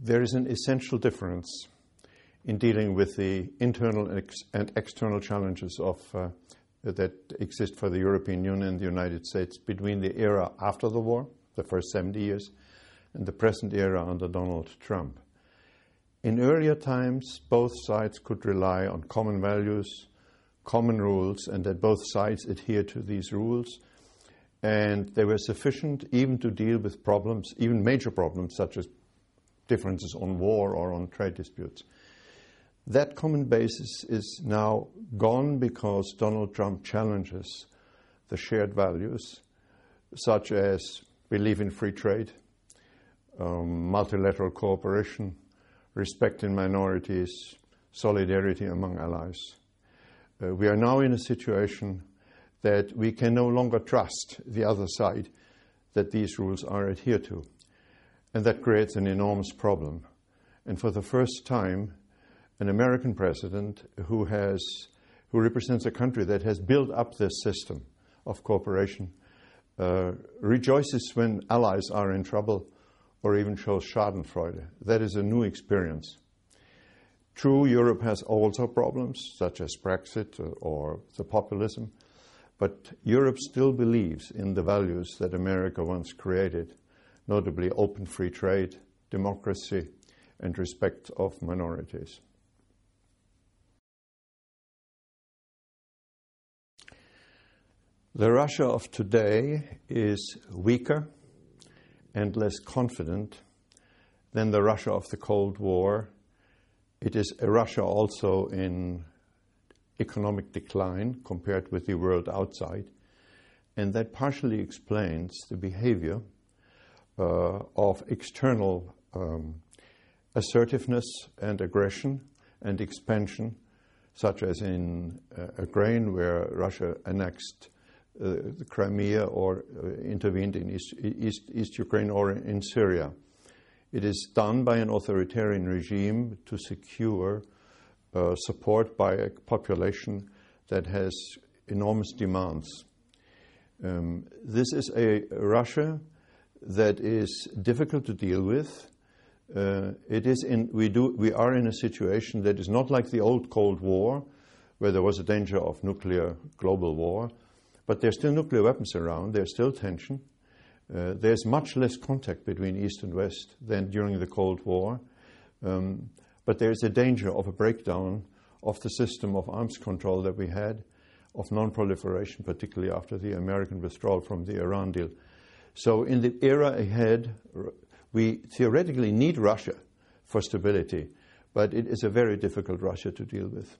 there is an essential difference in dealing with the internal and external challenges of, uh, that exist for the European Union and the United States between the era after the war, the first 70 years, and the present era under Donald Trump. In earlier times, both sides could rely on common values, common rules, and that both sides adhere to these rules. And they were sufficient even to deal with problems, even major problems such as differences on war or on trade disputes. That common basis is now gone because Donald Trump challenges the shared values, such as belief in free trade, um, multilateral cooperation, respect in minorities, solidarity among allies. Uh, we are now in a situation that we can no longer trust the other side that these rules are adhered to. And that creates an enormous problem. And for the first time, an American president who, has, who represents a country that has built up this system of cooperation uh, rejoices when allies are in trouble or even shows Schadenfreude. That is a new experience. True, Europe has also problems, such as Brexit or the populism, but Europe still believes in the values that America once created, notably open free trade, democracy, and respect of minorities. The Russia of today is weaker and less confident than the Russia of the Cold War. It is a Russia also in economic decline compared with the world outside, and that partially explains the behavior of external um, assertiveness and aggression and expansion, such as in uh, Ukraine, where Russia annexed uh, the Crimea or uh, intervened in East, East, East Ukraine or in Syria. It is done by an authoritarian regime to secure uh, support by a population that has enormous demands. Um, this is a Russia that is difficult to deal with. Uh, it is in, we, do, we are in a situation that is not like the old Cold War, where there was a danger of nuclear global war, but there's still nuclear weapons around, there's still tension. Uh, there's much less contact between East and West than during the Cold War. Um, but there's a danger of a breakdown of the system of arms control that we had, of non proliferation, particularly after the American withdrawal from the Iran deal. So, in the era ahead, we theoretically need Russia for stability, but it is a very difficult Russia to deal with.